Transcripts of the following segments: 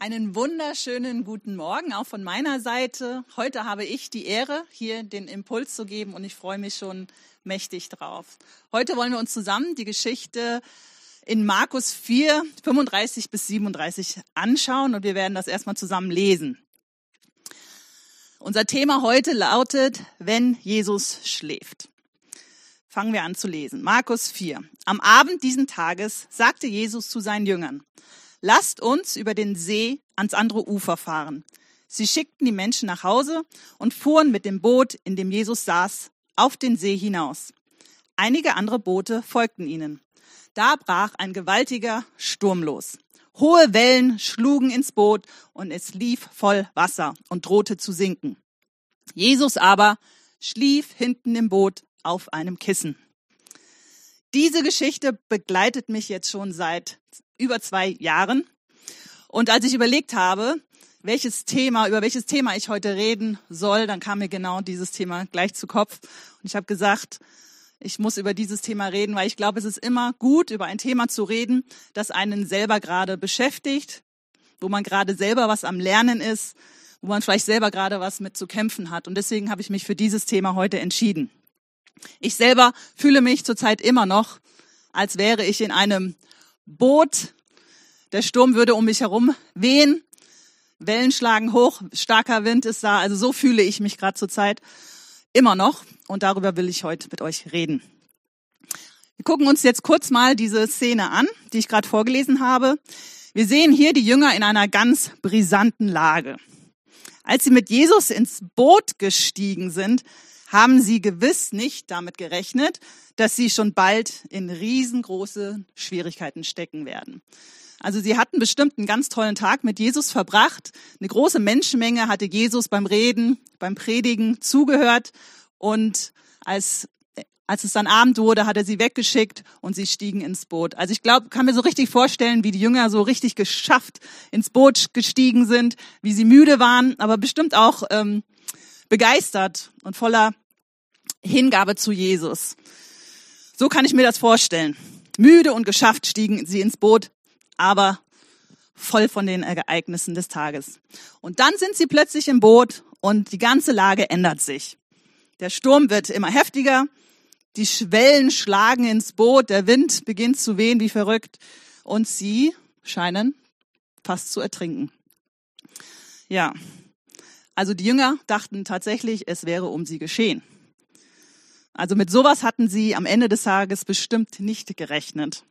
Einen wunderschönen guten Morgen auch von meiner Seite. Heute habe ich die Ehre, hier den Impuls zu geben und ich freue mich schon mächtig drauf. Heute wollen wir uns zusammen die Geschichte in Markus 4, 35 bis 37 anschauen und wir werden das erstmal zusammen lesen. Unser Thema heute lautet, wenn Jesus schläft. Fangen wir an zu lesen. Markus 4. Am Abend diesen Tages sagte Jesus zu seinen Jüngern, lasst uns über den See ans andere Ufer fahren. Sie schickten die Menschen nach Hause und fuhren mit dem Boot, in dem Jesus saß, auf den See hinaus. Einige andere Boote folgten ihnen. Da brach ein gewaltiger Sturm los. Hohe Wellen schlugen ins Boot und es lief voll Wasser und drohte zu sinken. Jesus aber schlief hinten im Boot auf einem Kissen. Diese Geschichte begleitet mich jetzt schon seit über zwei Jahren. Und als ich überlegt habe, welches Thema, über welches Thema ich heute reden soll, dann kam mir genau dieses Thema gleich zu Kopf. Und ich habe gesagt, ich muss über dieses Thema reden, weil ich glaube, es ist immer gut, über ein Thema zu reden, das einen selber gerade beschäftigt, wo man gerade selber was am Lernen ist, wo man vielleicht selber gerade was mit zu kämpfen hat. Und deswegen habe ich mich für dieses Thema heute entschieden. Ich selber fühle mich zurzeit immer noch, als wäre ich in einem Boot. Der Sturm würde um mich herum wehen. Wellen schlagen hoch, starker Wind ist da. Also so fühle ich mich gerade zurzeit immer noch. Und darüber will ich heute mit euch reden. Wir gucken uns jetzt kurz mal diese Szene an, die ich gerade vorgelesen habe. Wir sehen hier die Jünger in einer ganz brisanten Lage. Als sie mit Jesus ins Boot gestiegen sind, haben sie gewiss nicht damit gerechnet, dass sie schon bald in riesengroße Schwierigkeiten stecken werden. Also sie hatten bestimmt einen ganz tollen Tag mit Jesus verbracht. Eine große Menschenmenge hatte Jesus beim Reden, beim Predigen zugehört und als als es dann Abend wurde, hat er sie weggeschickt und sie stiegen ins Boot. Also ich glaube, kann mir so richtig vorstellen, wie die Jünger so richtig geschafft ins Boot gestiegen sind, wie sie müde waren, aber bestimmt auch ähm, begeistert und voller Hingabe zu Jesus. So kann ich mir das vorstellen. Müde und geschafft stiegen sie ins Boot, aber voll von den Ereignissen des Tages. Und dann sind sie plötzlich im Boot und die ganze Lage ändert sich. Der Sturm wird immer heftiger, die Schwellen schlagen ins Boot, der Wind beginnt zu wehen wie verrückt und sie scheinen fast zu ertrinken. Ja, also die Jünger dachten tatsächlich, es wäre um sie geschehen. Also mit sowas hatten sie am Ende des Tages bestimmt nicht gerechnet.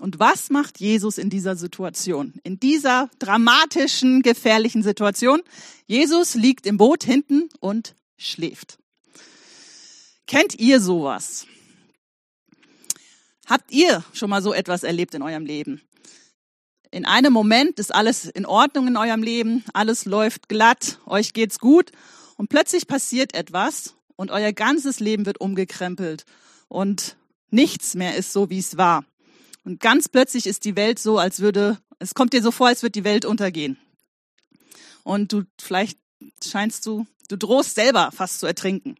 Und was macht Jesus in dieser Situation? In dieser dramatischen, gefährlichen Situation? Jesus liegt im Boot hinten und schläft. Kennt ihr sowas? Habt ihr schon mal so etwas erlebt in eurem Leben? In einem Moment ist alles in Ordnung in eurem Leben, alles läuft glatt, euch geht's gut und plötzlich passiert etwas und euer ganzes Leben wird umgekrempelt und nichts mehr ist so, wie es war. Und ganz plötzlich ist die Welt so, als würde, es kommt dir so vor, als würde die Welt untergehen. Und du, vielleicht scheinst du, du drohst selber fast zu ertrinken.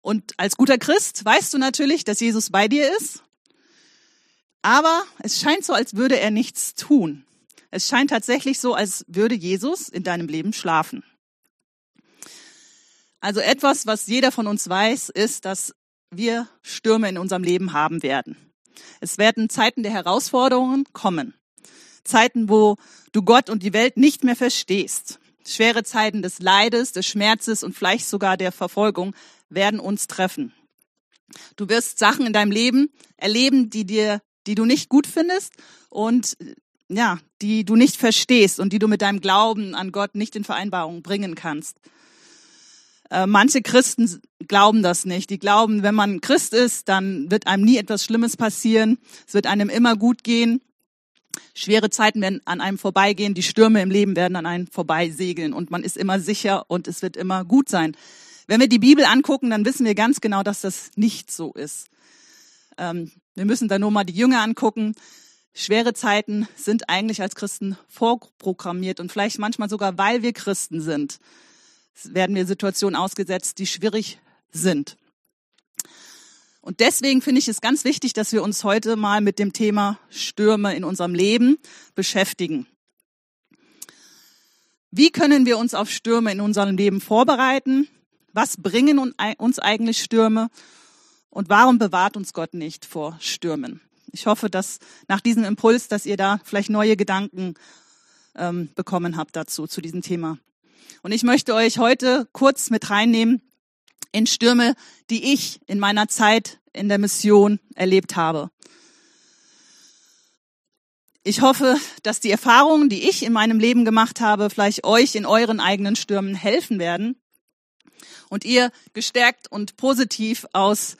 Und als guter Christ weißt du natürlich, dass Jesus bei dir ist aber es scheint so, als würde er nichts tun. Es scheint tatsächlich so, als würde Jesus in deinem Leben schlafen. Also etwas, was jeder von uns weiß, ist, dass wir Stürme in unserem Leben haben werden. Es werden Zeiten der Herausforderungen kommen. Zeiten, wo du Gott und die Welt nicht mehr verstehst. Schwere Zeiten des Leides, des Schmerzes und vielleicht sogar der Verfolgung werden uns treffen. Du wirst Sachen in deinem Leben erleben, die dir die du nicht gut findest und ja, die du nicht verstehst und die du mit deinem Glauben an Gott nicht in Vereinbarung bringen kannst. Äh, manche Christen glauben das nicht. Die glauben, wenn man Christ ist, dann wird einem nie etwas Schlimmes passieren. Es wird einem immer gut gehen. Schwere Zeiten werden an einem vorbeigehen. Die Stürme im Leben werden an einem vorbeisegeln und man ist immer sicher und es wird immer gut sein. Wenn wir die Bibel angucken, dann wissen wir ganz genau, dass das nicht so ist. Ähm, wir müssen da nur mal die Jünger angucken. Schwere Zeiten sind eigentlich als Christen vorprogrammiert und vielleicht manchmal sogar, weil wir Christen sind, werden wir Situationen ausgesetzt, die schwierig sind. Und deswegen finde ich es ganz wichtig, dass wir uns heute mal mit dem Thema Stürme in unserem Leben beschäftigen. Wie können wir uns auf Stürme in unserem Leben vorbereiten? Was bringen uns eigentlich Stürme? Und warum bewahrt uns Gott nicht vor Stürmen? Ich hoffe, dass nach diesem Impuls, dass ihr da vielleicht neue Gedanken ähm, bekommen habt dazu, zu diesem Thema. Und ich möchte euch heute kurz mit reinnehmen in Stürme, die ich in meiner Zeit in der Mission erlebt habe. Ich hoffe, dass die Erfahrungen, die ich in meinem Leben gemacht habe, vielleicht euch in euren eigenen Stürmen helfen werden und ihr gestärkt und positiv aus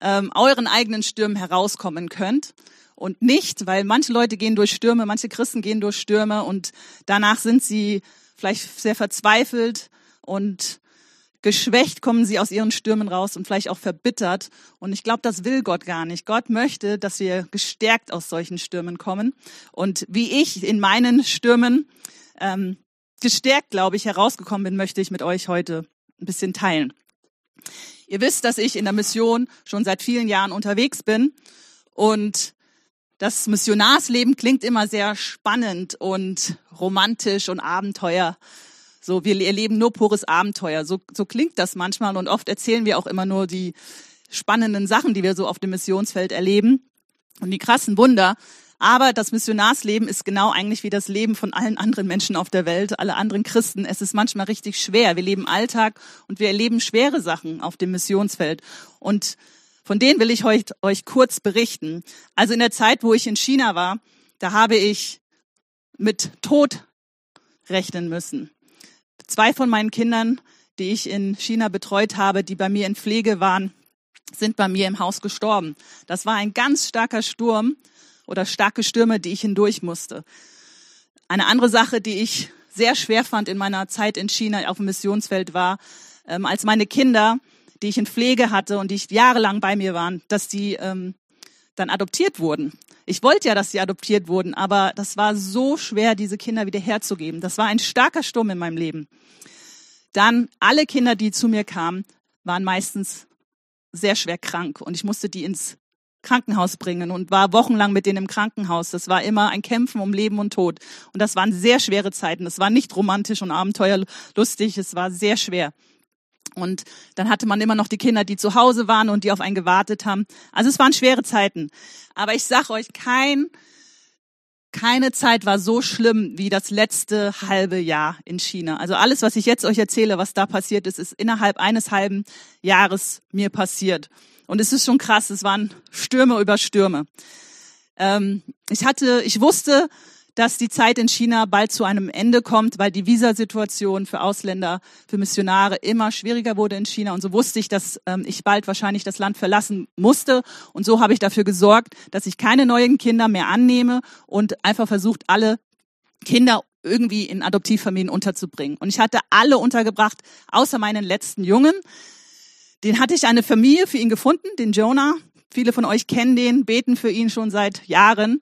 ähm, euren eigenen Stürmen herauskommen könnt. Und nicht, weil manche Leute gehen durch Stürme, manche Christen gehen durch Stürme und danach sind sie vielleicht sehr verzweifelt und geschwächt kommen sie aus ihren Stürmen raus und vielleicht auch verbittert. Und ich glaube, das will Gott gar nicht. Gott möchte, dass wir gestärkt aus solchen Stürmen kommen. Und wie ich in meinen Stürmen ähm, gestärkt, glaube ich, herausgekommen bin, möchte ich mit euch heute ein bisschen teilen. Ihr wisst, dass ich in der Mission schon seit vielen Jahren unterwegs bin und das Missionarsleben klingt immer sehr spannend und romantisch und Abenteuer. So, wir erleben nur pures Abenteuer. So, so klingt das manchmal und oft erzählen wir auch immer nur die spannenden Sachen, die wir so auf dem Missionsfeld erleben und die krassen Wunder. Aber das Missionarsleben ist genau eigentlich wie das Leben von allen anderen Menschen auf der Welt, alle anderen Christen. Es ist manchmal richtig schwer. Wir leben Alltag und wir erleben schwere Sachen auf dem Missionsfeld. Und von denen will ich euch, euch kurz berichten. Also in der Zeit, wo ich in China war, da habe ich mit Tod rechnen müssen. Zwei von meinen Kindern, die ich in China betreut habe, die bei mir in Pflege waren, sind bei mir im Haus gestorben. Das war ein ganz starker Sturm oder starke Stürme, die ich hindurch musste. Eine andere Sache, die ich sehr schwer fand in meiner Zeit in China auf dem Missionsfeld war, ähm, als meine Kinder, die ich in Pflege hatte und die jahrelang bei mir waren, dass die ähm, dann adoptiert wurden. Ich wollte ja, dass sie adoptiert wurden, aber das war so schwer, diese Kinder wieder herzugeben. Das war ein starker Sturm in meinem Leben. Dann alle Kinder, die zu mir kamen, waren meistens sehr schwer krank und ich musste die ins Krankenhaus bringen und war wochenlang mit denen im Krankenhaus. Das war immer ein Kämpfen um Leben und Tod. Und das waren sehr schwere Zeiten. Das war nicht romantisch und abenteuerlustig. Es war sehr schwer. Und dann hatte man immer noch die Kinder, die zu Hause waren und die auf einen gewartet haben. Also es waren schwere Zeiten. Aber ich sag euch, kein, keine Zeit war so schlimm wie das letzte halbe Jahr in China. Also alles, was ich jetzt euch erzähle, was da passiert ist, ist innerhalb eines halben Jahres mir passiert. Und es ist schon krass, es waren Stürme über Stürme. Ähm, ich hatte, ich wusste, dass die Zeit in China bald zu einem Ende kommt, weil die Visasituation für Ausländer, für Missionare immer schwieriger wurde in China. Und so wusste ich, dass ähm, ich bald wahrscheinlich das Land verlassen musste. Und so habe ich dafür gesorgt, dass ich keine neuen Kinder mehr annehme und einfach versucht, alle Kinder irgendwie in Adoptivfamilien unterzubringen. Und ich hatte alle untergebracht, außer meinen letzten Jungen. Den hatte ich eine Familie für ihn gefunden, den Jonah. Viele von euch kennen den, beten für ihn schon seit Jahren.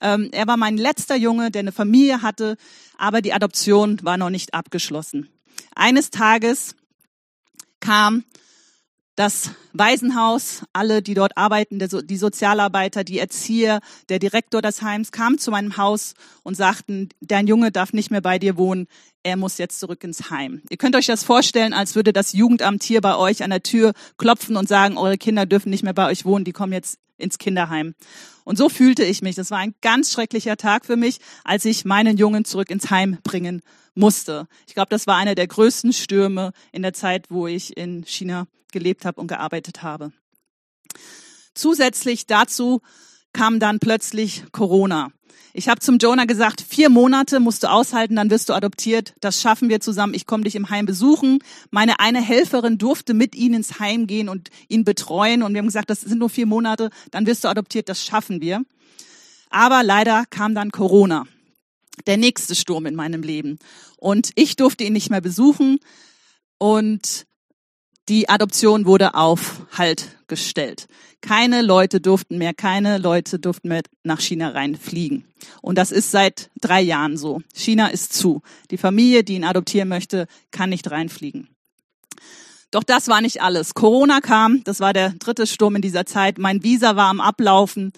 Ähm, er war mein letzter Junge, der eine Familie hatte, aber die Adoption war noch nicht abgeschlossen. Eines Tages kam das Waisenhaus, alle, die dort arbeiten, die Sozialarbeiter, die Erzieher, der Direktor des Heims kamen zu meinem Haus und sagten, dein Junge darf nicht mehr bei dir wohnen, er muss jetzt zurück ins Heim. Ihr könnt euch das vorstellen, als würde das Jugendamt hier bei euch an der Tür klopfen und sagen, eure Kinder dürfen nicht mehr bei euch wohnen, die kommen jetzt ins Kinderheim. Und so fühlte ich mich. Das war ein ganz schrecklicher Tag für mich, als ich meinen Jungen zurück ins Heim bringen musste. Ich glaube, das war einer der größten Stürme in der Zeit, wo ich in China gelebt habe und gearbeitet habe. Zusätzlich dazu kam dann plötzlich Corona. Ich habe zum Jonah gesagt, vier Monate musst du aushalten, dann wirst du adoptiert. Das schaffen wir zusammen. Ich komme dich im Heim besuchen. Meine eine Helferin durfte mit ihm ins Heim gehen und ihn betreuen. Und wir haben gesagt, das sind nur vier Monate, dann wirst du adoptiert. Das schaffen wir. Aber leider kam dann Corona. Der nächste Sturm in meinem Leben. Und ich durfte ihn nicht mehr besuchen. Und die Adoption wurde auf Halt gestellt. Keine Leute durften mehr, keine Leute durften mehr nach China reinfliegen. Und das ist seit drei Jahren so. China ist zu. Die Familie, die ihn adoptieren möchte, kann nicht reinfliegen. Doch das war nicht alles. Corona kam, das war der dritte Sturm in dieser Zeit. Mein Visa war am Ablaufen.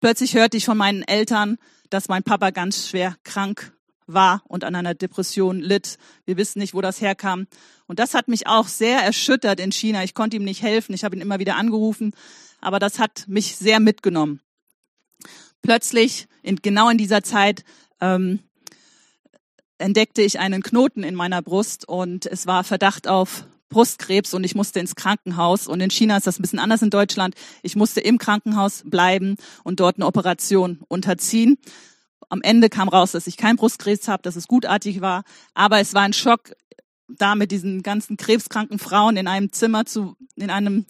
Plötzlich hörte ich von meinen Eltern, dass mein Papa ganz schwer krank war und an einer Depression litt. Wir wissen nicht, wo das herkam. Und das hat mich auch sehr erschüttert in China. Ich konnte ihm nicht helfen. Ich habe ihn immer wieder angerufen. Aber das hat mich sehr mitgenommen. Plötzlich, in, genau in dieser Zeit, ähm, entdeckte ich einen Knoten in meiner Brust und es war Verdacht auf Brustkrebs und ich musste ins Krankenhaus. Und in China ist das ein bisschen anders in Deutschland. Ich musste im Krankenhaus bleiben und dort eine Operation unterziehen. Am Ende kam raus, dass ich kein Brustkrebs habe, dass es gutartig war. Aber es war ein Schock, da mit diesen ganzen krebskranken Frauen in einem Zimmer zu, in einem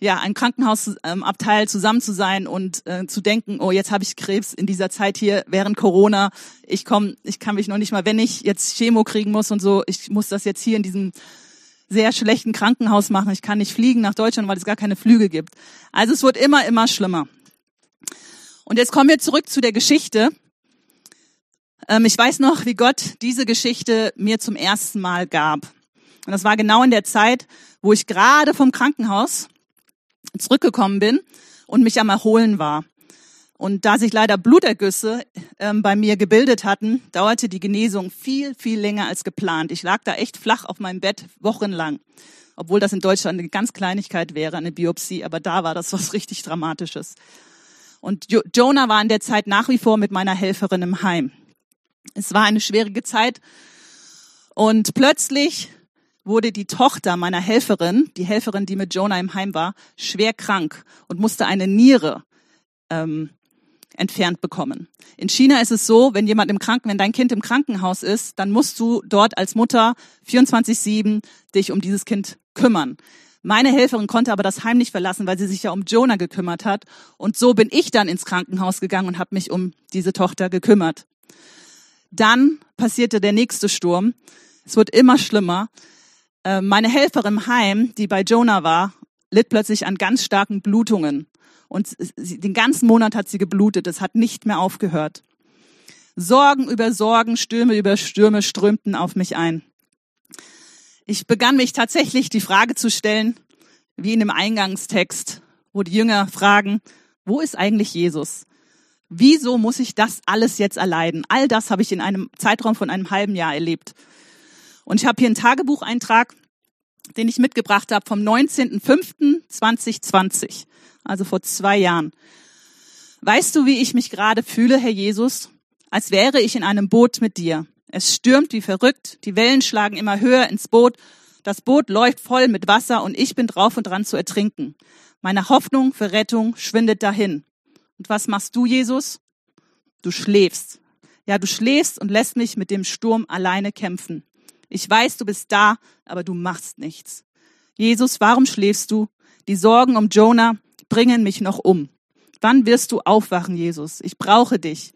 ja, ein Krankenhausabteil ähm, zusammen zu sein und äh, zu denken, oh, jetzt habe ich Krebs in dieser Zeit hier während Corona. Ich komme, ich kann mich noch nicht mal, wenn ich jetzt Chemo kriegen muss und so, ich muss das jetzt hier in diesem sehr schlechten Krankenhaus machen. Ich kann nicht fliegen nach Deutschland, weil es gar keine Flüge gibt. Also es wird immer, immer schlimmer. Und jetzt kommen wir zurück zu der Geschichte. Ähm, ich weiß noch, wie Gott diese Geschichte mir zum ersten Mal gab. Und das war genau in der Zeit, wo ich gerade vom Krankenhaus zurückgekommen bin und mich am Erholen war. Und da sich leider Blutergüsse ähm, bei mir gebildet hatten, dauerte die Genesung viel, viel länger als geplant. Ich lag da echt flach auf meinem Bett wochenlang. Obwohl das in Deutschland eine ganz Kleinigkeit wäre, eine Biopsie, aber da war das was richtig Dramatisches. Und jo Jonah war in der Zeit nach wie vor mit meiner Helferin im Heim. Es war eine schwierige Zeit und plötzlich wurde die Tochter meiner Helferin, die Helferin, die mit Jonah im Heim war, schwer krank und musste eine Niere ähm, entfernt bekommen. In China ist es so, wenn jemand im Kranken, wenn dein Kind im Krankenhaus ist, dann musst du dort als Mutter 24/7 dich um dieses Kind kümmern. Meine Helferin konnte aber das Heim nicht verlassen, weil sie sich ja um Jonah gekümmert hat. Und so bin ich dann ins Krankenhaus gegangen und habe mich um diese Tochter gekümmert. Dann passierte der nächste Sturm. Es wird immer schlimmer. Äh, meine Helferin im Heim, die bei Jonah war, litt plötzlich an ganz starken Blutungen. Und den ganzen Monat hat sie geblutet. Es hat nicht mehr aufgehört. Sorgen über Sorgen, Stürme über Stürme strömten auf mich ein. Ich begann mich tatsächlich die Frage zu stellen, wie in dem Eingangstext, wo die Jünger fragen, wo ist eigentlich Jesus? Wieso muss ich das alles jetzt erleiden? All das habe ich in einem Zeitraum von einem halben Jahr erlebt. Und ich habe hier einen Tagebucheintrag, den ich mitgebracht habe vom 19.05.2020 also vor zwei Jahren. Weißt du, wie ich mich gerade fühle, Herr Jesus? Als wäre ich in einem Boot mit dir. Es stürmt wie verrückt, die Wellen schlagen immer höher ins Boot, das Boot läuft voll mit Wasser und ich bin drauf und dran zu ertrinken. Meine Hoffnung für Rettung schwindet dahin. Und was machst du, Jesus? Du schläfst. Ja, du schläfst und lässt mich mit dem Sturm alleine kämpfen. Ich weiß, du bist da, aber du machst nichts. Jesus, warum schläfst du? Die Sorgen um Jonah, bringen mich noch um. Wann wirst du aufwachen, Jesus? Ich brauche dich.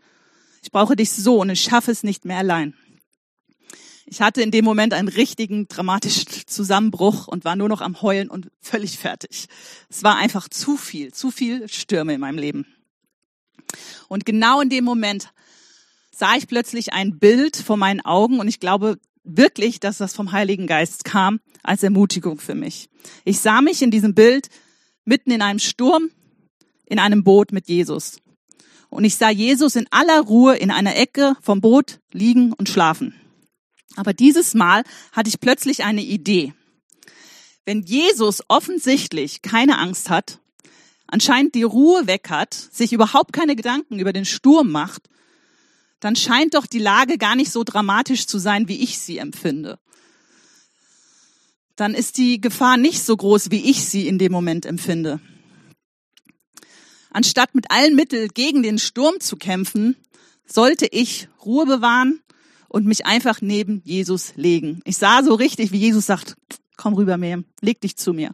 Ich brauche dich so und ich schaffe es nicht mehr allein. Ich hatte in dem Moment einen richtigen dramatischen Zusammenbruch und war nur noch am Heulen und völlig fertig. Es war einfach zu viel, zu viel Stürme in meinem Leben. Und genau in dem Moment sah ich plötzlich ein Bild vor meinen Augen und ich glaube wirklich, dass das vom Heiligen Geist kam als Ermutigung für mich. Ich sah mich in diesem Bild mitten in einem Sturm in einem Boot mit Jesus. Und ich sah Jesus in aller Ruhe in einer Ecke vom Boot liegen und schlafen. Aber dieses Mal hatte ich plötzlich eine Idee. Wenn Jesus offensichtlich keine Angst hat, anscheinend die Ruhe weg hat, sich überhaupt keine Gedanken über den Sturm macht, dann scheint doch die Lage gar nicht so dramatisch zu sein, wie ich sie empfinde dann ist die Gefahr nicht so groß, wie ich sie in dem Moment empfinde. Anstatt mit allen Mitteln gegen den Sturm zu kämpfen, sollte ich Ruhe bewahren und mich einfach neben Jesus legen. Ich sah so richtig, wie Jesus sagt, komm rüber mir, leg dich zu mir.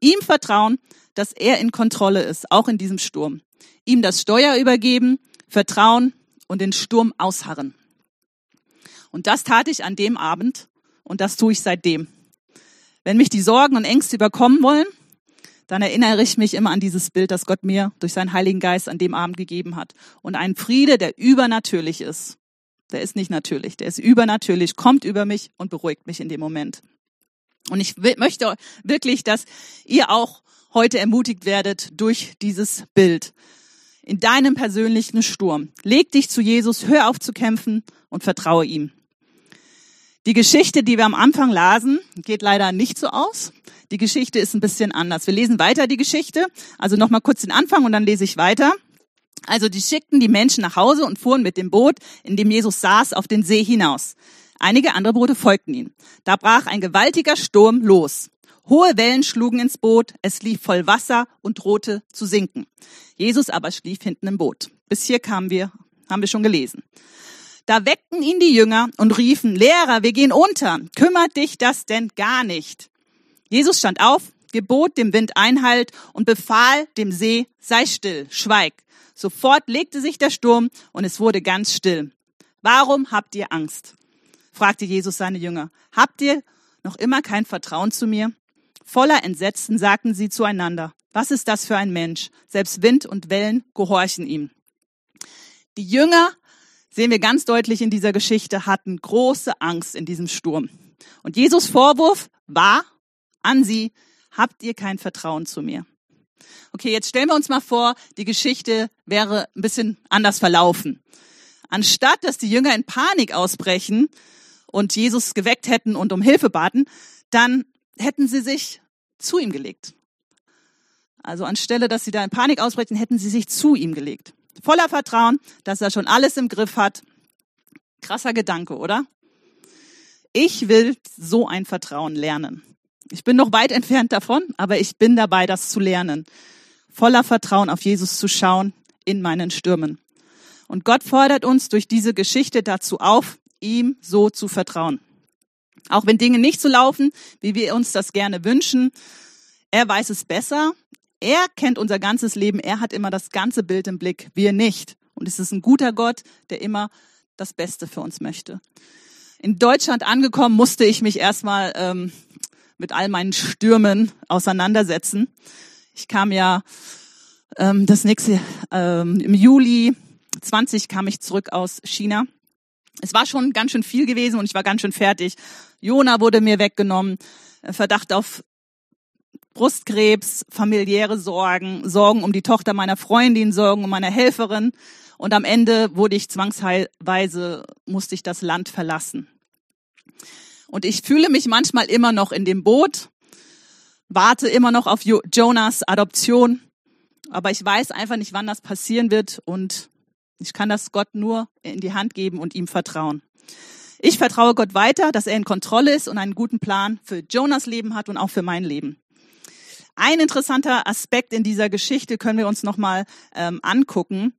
Ihm vertrauen, dass er in Kontrolle ist, auch in diesem Sturm. Ihm das Steuer übergeben, vertrauen und den Sturm ausharren. Und das tat ich an dem Abend und das tue ich seitdem. Wenn mich die Sorgen und Ängste überkommen wollen, dann erinnere ich mich immer an dieses Bild, das Gott mir durch seinen Heiligen Geist an dem Abend gegeben hat. Und ein Friede, der übernatürlich ist. Der ist nicht natürlich, der ist übernatürlich, kommt über mich und beruhigt mich in dem Moment. Und ich möchte wirklich, dass ihr auch heute ermutigt werdet durch dieses Bild. in deinem persönlichen Sturm. Leg dich zu Jesus, hör auf zu kämpfen und vertraue ihm. Die Geschichte, die wir am Anfang lasen, geht leider nicht so aus. Die Geschichte ist ein bisschen anders. Wir lesen weiter die Geschichte. Also nochmal kurz den Anfang und dann lese ich weiter. Also die schickten die Menschen nach Hause und fuhren mit dem Boot, in dem Jesus saß, auf den See hinaus. Einige andere Boote folgten ihm. Da brach ein gewaltiger Sturm los. Hohe Wellen schlugen ins Boot, es lief voll Wasser und drohte zu sinken. Jesus aber schlief hinten im Boot. Bis hier kamen wir, haben wir schon gelesen. Da weckten ihn die Jünger und riefen, Lehrer, wir gehen unter. Kümmert dich das denn gar nicht? Jesus stand auf, gebot dem Wind Einhalt und befahl dem See, sei still, schweig. Sofort legte sich der Sturm und es wurde ganz still. Warum habt ihr Angst? Fragte Jesus seine Jünger. Habt ihr noch immer kein Vertrauen zu mir? Voller Entsetzen sagten sie zueinander, was ist das für ein Mensch? Selbst Wind und Wellen gehorchen ihm. Die Jünger, sehen wir ganz deutlich in dieser Geschichte, hatten große Angst in diesem Sturm. Und Jesus Vorwurf war an sie, habt ihr kein Vertrauen zu mir? Okay, jetzt stellen wir uns mal vor, die Geschichte wäre ein bisschen anders verlaufen. Anstatt, dass die Jünger in Panik ausbrechen und Jesus geweckt hätten und um Hilfe baten, dann hätten sie sich zu ihm gelegt. Also anstelle, dass sie da in Panik ausbrechen, hätten sie sich zu ihm gelegt. Voller Vertrauen, dass er schon alles im Griff hat. Krasser Gedanke, oder? Ich will so ein Vertrauen lernen. Ich bin noch weit entfernt davon, aber ich bin dabei, das zu lernen. Voller Vertrauen auf Jesus zu schauen in meinen Stürmen. Und Gott fordert uns durch diese Geschichte dazu auf, ihm so zu vertrauen. Auch wenn Dinge nicht so laufen, wie wir uns das gerne wünschen, er weiß es besser. Er kennt unser ganzes Leben. Er hat immer das ganze Bild im Blick. Wir nicht. Und es ist ein guter Gott, der immer das Beste für uns möchte. In Deutschland angekommen, musste ich mich erstmal ähm, mit all meinen Stürmen auseinandersetzen. Ich kam ja ähm, das nächste ähm, im Juli 20 kam ich zurück aus China. Es war schon ganz schön viel gewesen und ich war ganz schön fertig. Jona wurde mir weggenommen, Verdacht auf Brustkrebs, familiäre Sorgen, Sorgen um die Tochter meiner Freundin, Sorgen um meine Helferin. Und am Ende wurde ich zwangsweise, musste ich das Land verlassen. Und ich fühle mich manchmal immer noch in dem Boot, warte immer noch auf Jonas Adoption, aber ich weiß einfach nicht, wann das passieren wird und ich kann das Gott nur in die Hand geben und ihm vertrauen. Ich vertraue Gott weiter, dass er in Kontrolle ist und einen guten Plan für Jonas Leben hat und auch für mein Leben. Ein interessanter Aspekt in dieser Geschichte können wir uns nochmal ähm, angucken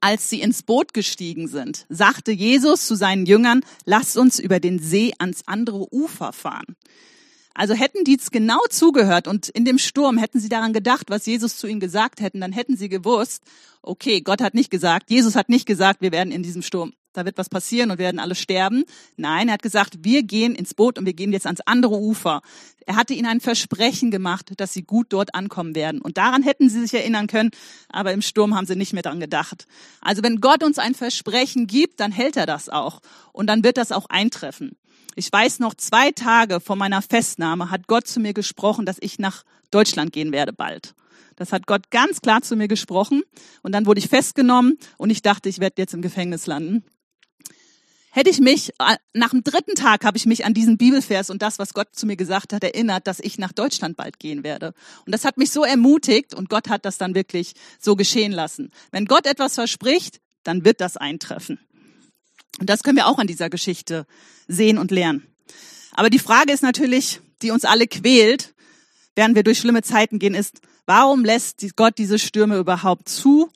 als sie ins Boot gestiegen sind, sagte Jesus zu seinen Jüngern, lasst uns über den See ans andere Ufer fahren. Also hätten die es genau zugehört und in dem Sturm hätten sie daran gedacht, was Jesus zu ihnen gesagt hätten, dann hätten sie gewusst, okay, Gott hat nicht gesagt, Jesus hat nicht gesagt, wir werden in diesem Sturm da wird was passieren und werden alle sterben. Nein, er hat gesagt, wir gehen ins Boot und wir gehen jetzt ans andere Ufer. Er hatte ihnen ein Versprechen gemacht, dass sie gut dort ankommen werden. Und daran hätten sie sich erinnern können, aber im Sturm haben sie nicht mehr dran gedacht. Also wenn Gott uns ein Versprechen gibt, dann hält er das auch. Und dann wird das auch eintreffen. Ich weiß noch, zwei Tage vor meiner Festnahme hat Gott zu mir gesprochen, dass ich nach Deutschland gehen werde bald. Das hat Gott ganz klar zu mir gesprochen. Und dann wurde ich festgenommen und ich dachte, ich werde jetzt im Gefängnis landen hätte ich mich, äh, nach dem dritten Tag habe ich mich an diesen Bibelvers und das, was Gott zu mir gesagt hat, erinnert, dass ich nach Deutschland bald gehen werde. Und das hat mich so ermutigt und Gott hat das dann wirklich so geschehen lassen. Wenn Gott etwas verspricht, dann wird das eintreffen. Und das können wir auch an dieser Geschichte sehen und lernen. Aber die Frage ist natürlich, die uns alle quält, während wir durch schlimme Zeiten gehen, ist, warum lässt Gott diese Stürme überhaupt zu?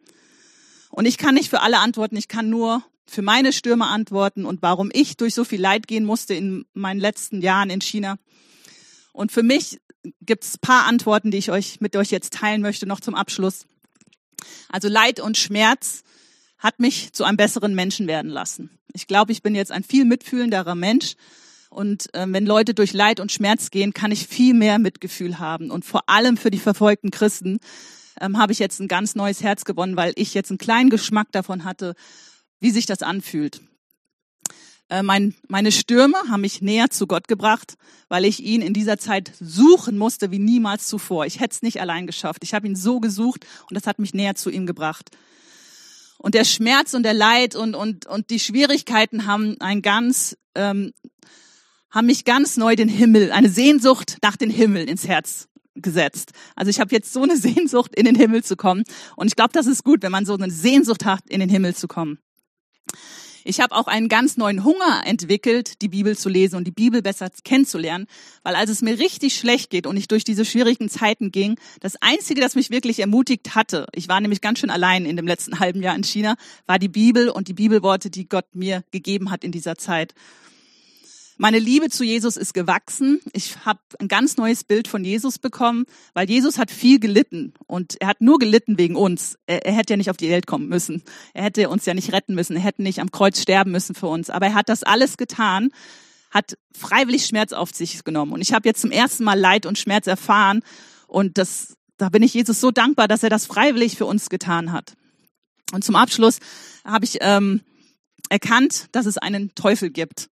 Und ich kann nicht für alle antworten, ich kann nur für meine Stürme antworten und warum ich durch so viel Leid gehen musste in meinen letzten Jahren in China. Und für mich gibt es paar Antworten, die ich euch mit euch jetzt teilen möchte, noch zum Abschluss. Also Leid und Schmerz hat mich zu einem besseren Menschen werden lassen. Ich glaube, ich bin jetzt ein viel mitfühlenderer Mensch. Und äh, wenn Leute durch Leid und Schmerz gehen, kann ich viel mehr Mitgefühl haben. Und vor allem für die verfolgten Christen ähm, habe ich jetzt ein ganz neues Herz gewonnen, weil ich jetzt einen kleinen Geschmack davon hatte, wie sich das anfühlt. Äh, mein, meine Stürme haben mich näher zu Gott gebracht, weil ich ihn in dieser Zeit suchen musste wie niemals zuvor. Ich hätte es nicht allein geschafft. Ich habe ihn so gesucht und das hat mich näher zu ihm gebracht. Und der Schmerz und der Leid und, und, und die Schwierigkeiten haben ein ganz, ähm, haben mich ganz neu den Himmel, eine Sehnsucht nach dem Himmel ins Herz gesetzt. Also ich habe jetzt so eine Sehnsucht, in den Himmel zu kommen. Und ich glaube, das ist gut, wenn man so eine Sehnsucht hat, in den Himmel zu kommen. Ich habe auch einen ganz neuen Hunger entwickelt, die Bibel zu lesen und die Bibel besser kennenzulernen, weil als es mir richtig schlecht geht und ich durch diese schwierigen Zeiten ging, das Einzige, das mich wirklich ermutigt hatte, ich war nämlich ganz schön allein in dem letzten halben Jahr in China, war die Bibel und die Bibelworte, die Gott mir gegeben hat in dieser Zeit. Meine Liebe zu Jesus ist gewachsen. Ich habe ein ganz neues Bild von Jesus bekommen, weil Jesus hat viel gelitten und er hat nur gelitten wegen uns. Er, er, hätte ja nicht auf die Welt kommen müssen. Er hätte uns ja nicht retten müssen. Er hätte nicht am Kreuz sterben müssen für uns. Aber er hat das alles getan, hat freiwillig Schmerz auf sich genommen. Und ich habe jetzt zum ersten Mal Leid und Schmerz erfahren und das, da bin ich Jesus so dankbar, dass er das freiwillig für uns getan hat. Und zum Abschluss habe ich ähm, erkannt, dass es einen Teufel gibt.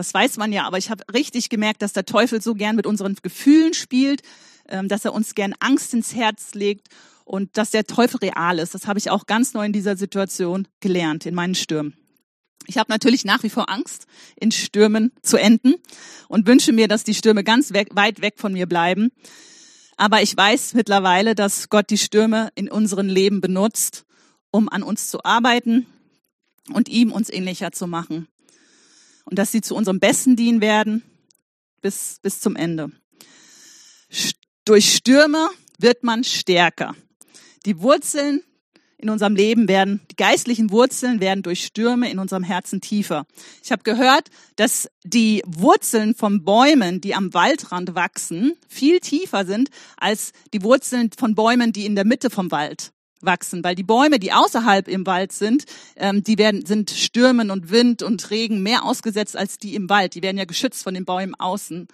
Das weiß man ja, aber ich habe richtig gemerkt, dass der Teufel so gern mit unseren Gefühlen spielt, ähm, dass er uns gern Angst ins Herz legt und dass der Teufel real ist. Das habe ich auch ganz neu in dieser Situation gelernt, in meinen Stürmen. Ich habe natürlich nach wie vor Angst, in Stürmen zu enden und wünsche mir, dass die Stürme ganz weg, weit weg von mir bleiben. Aber ich weiß mittlerweile, dass Gott die Stürme in unserem Leben benutzt, um an uns zu arbeiten und ihm uns ähnlicher zu machen und dass sie zu unserem Besten dienen werden bis, bis zum Ende. Durch Stürme wird man stärker. Die Wurzeln in unserem Leben werden, die geistlichen Wurzeln werden durch Stürme in unserem Herzen tiefer. Ich habe gehört, dass die Wurzeln von Bäumen, die am Waldrand wachsen, viel tiefer sind als die Wurzeln von Bäumen, die in der Mitte vom Wald wachsen, weil die Bäume, die außerhalb im Wald sind, ähm, die werden sind Stürmen und Wind und Regen mehr ausgesetzt als die im Wald. Die werden ja geschützt von den Bäumen außen.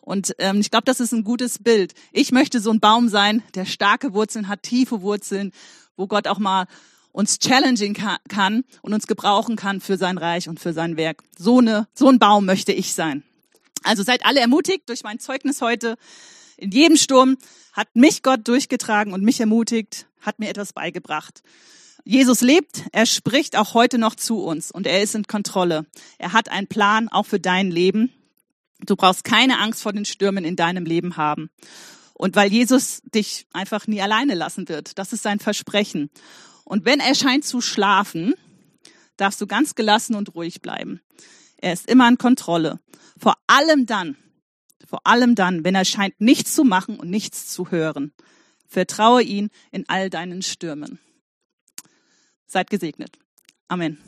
Und ähm, ich glaube, das ist ein gutes Bild. Ich möchte so ein Baum sein, der starke Wurzeln hat, tiefe Wurzeln, wo Gott auch mal uns challenging kann und uns gebrauchen kann für sein Reich und für sein Werk. So eine, so ein Baum möchte ich sein. Also seid alle ermutigt durch mein Zeugnis heute. In jedem Sturm hat mich Gott durchgetragen und mich ermutigt, hat mir etwas beigebracht. Jesus lebt, er spricht auch heute noch zu uns und er ist in Kontrolle. Er hat einen Plan auch für dein Leben. Du brauchst keine Angst vor den Stürmen in deinem Leben haben. Und weil Jesus dich einfach nie alleine lassen wird, das ist sein Versprechen. Und wenn er scheint zu schlafen, darfst du ganz gelassen und ruhig bleiben. Er ist immer in Kontrolle. Vor allem dann, vor allem dann, wenn er scheint nichts zu machen und nichts zu hören. Vertraue ihn in all deinen Stürmen. Seid gesegnet. Amen.